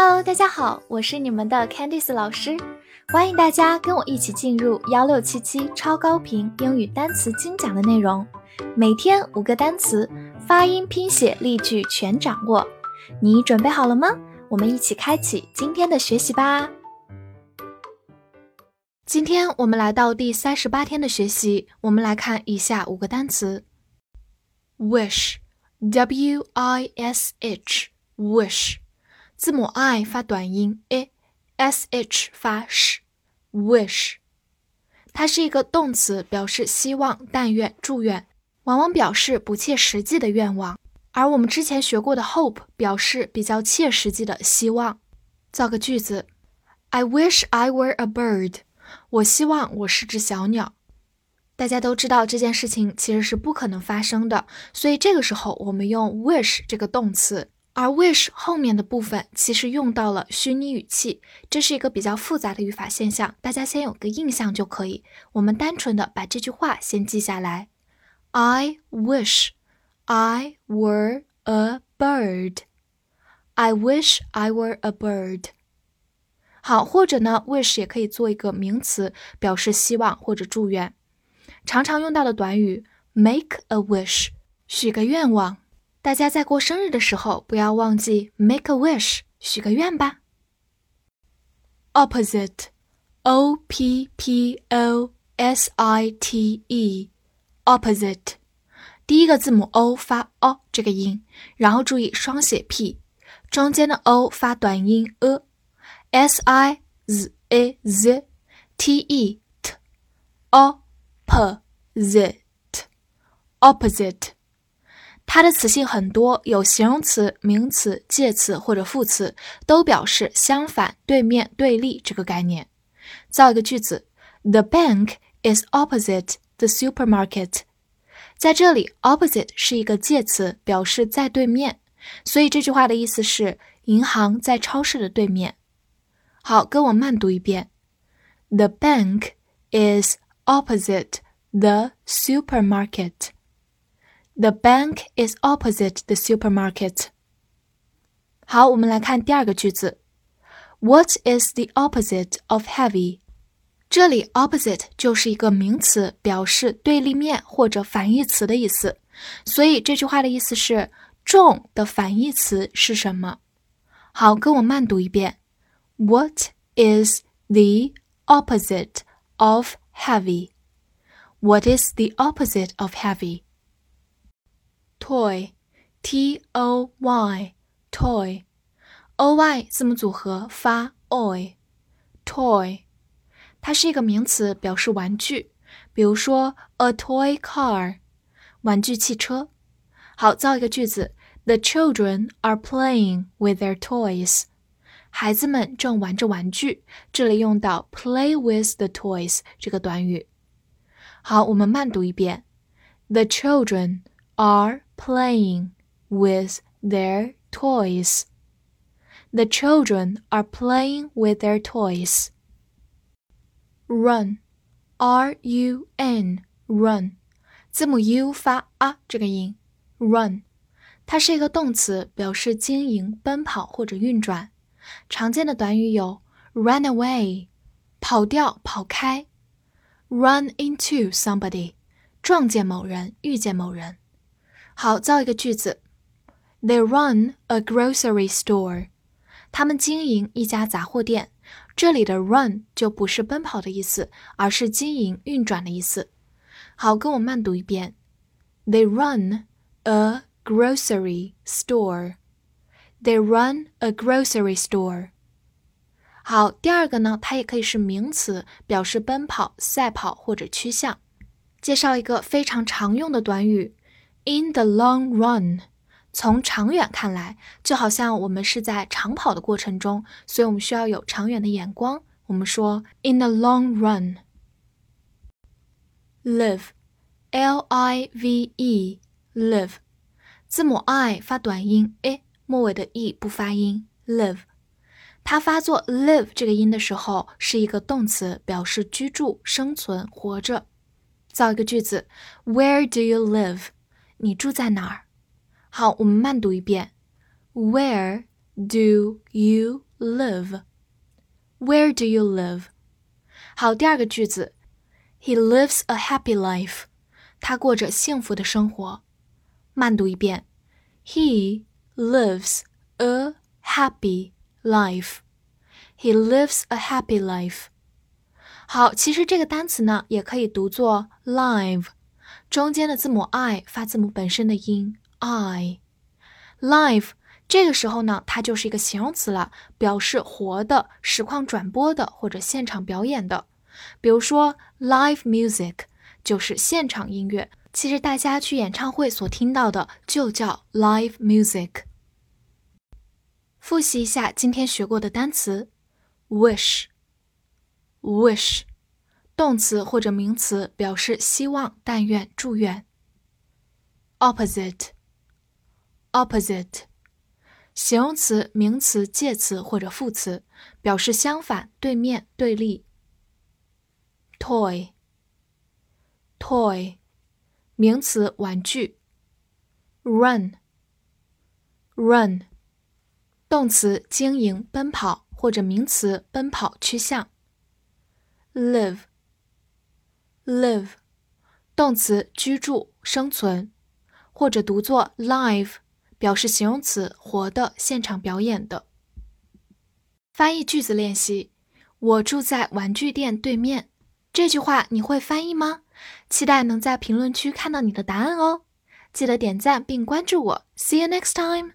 Hello，大家好，我是你们的 Candice 老师，欢迎大家跟我一起进入幺六七七超高频英语单词精讲的内容，每天五个单词，发音、拼写、例句全掌握，你准备好了吗？我们一起开启今天的学习吧。今天我们来到第三十八天的学习，我们来看以下五个单词：wish，w i s h，wish。字母 i 发短音 a，s h 发 sh，wish，它是一个动词，表示希望、但愿、祝愿，往往表示不切实际的愿望。而我们之前学过的 hope 表示比较切实际的希望。造个句子：I wish I were a bird。我希望我是只小鸟。大家都知道这件事情其实是不可能发生的，所以这个时候我们用 wish 这个动词。而 wish 后面的部分其实用到了虚拟语气，这是一个比较复杂的语法现象，大家先有个印象就可以。我们单纯的把这句话先记下来：I wish I were a bird. I wish I were a bird. 好，或者呢，wish 也可以做一个名词，表示希望或者祝愿。常常用到的短语 make a wish，许个愿望。大家在过生日的时候，不要忘记 make a wish，许个愿吧。opposite，o p p o s i t e，opposite，第一个字母 o 发 o 这个音，然后注意双写 p，中间的 o 发短音 a，s i z a z t e t，opposite，opposite。它的词性很多，有形容词、名词、介词或者副词，都表示相反、对面、对立这个概念。造一个句子：The bank is opposite the supermarket。在这里，opposite 是一个介词，表示在对面，所以这句话的意思是银行在超市的对面。好，跟我慢读一遍：The bank is opposite the supermarket。The bank is opposite the supermarket. 好，我们来看第二个句子。What is the opposite of heavy？这里 opposite 就是一个名词，表示对立面或者反义词的意思。所以这句话的意思是重的反义词是什么？好，跟我慢读一遍。What is the opposite of heavy? What is the opposite of heavy? toy，t o y，toy，o y 字母组合发 oy，toy，它是一个名词，表示玩具。比如说 a toy car，玩具汽车。好，造一个句子：The children are playing with their toys。孩子们正玩着玩具。这里用到 play with the toys 这个短语。好，我们慢读一遍：The children are playing with their toys. The children are playing with their toys. Run, R U N, run，字母 U 发啊这个音，run，它是一个动词，表示经营、奔跑或者运转。常见的短语有 run away，跑掉、跑开；run into somebody，撞见某人、遇见某人。 好，造一个句子。They run a grocery store。他们经营一家杂货店。这里的 run 就不是奔跑的意思，而是经营、运转的意思。好，跟我慢读一遍。They run a grocery store. They run a grocery store. 好，第二个呢，它也可以是名词，表示奔跑、赛跑或者趋向。介绍一个非常常用的短语。In the long run，从长远看来，就好像我们是在长跑的过程中，所以我们需要有长远的眼光。我们说 in the long run，live，l i v e，live，字母 i 发短音 a，末尾的 e 不发音，live，它发作 live 这个音的时候是一个动词，表示居住、生存、活着。造一个句子，Where do you live？你住在哪儿？好，我们慢读一遍。Where do you live? Where do you live? 好，第二个句子，He lives a happy life. 他过着幸福的生活。慢读一遍，He lives a happy life. He lives a happy life. 好，其实这个单词呢，也可以读作 live， 中间的字母 i 发字母本身的音 i。live 这个时候呢，它就是一个形容词了，表示活的、实况转播的或者现场表演的。比如说 live music 就是现场音乐。其实大家去演唱会所听到的就叫 live music。复习一下今天学过的单词：wish，wish，动词或者名词，表示希望、但愿、祝愿。opposite，opposite，形容词、名词、介词或者副词，表示相反、对面、对立。toy，toy。名词玩具，run，run，动词经营奔跑或者名词奔跑趋向。Live. Live，动词居住生存或者读作 live，表示形容词活的现场表演的。翻译句子练习：我住在玩具店对面。这句话你会翻译吗？期待能在评论区看到你的答案哦！记得点赞并关注我。See you next time.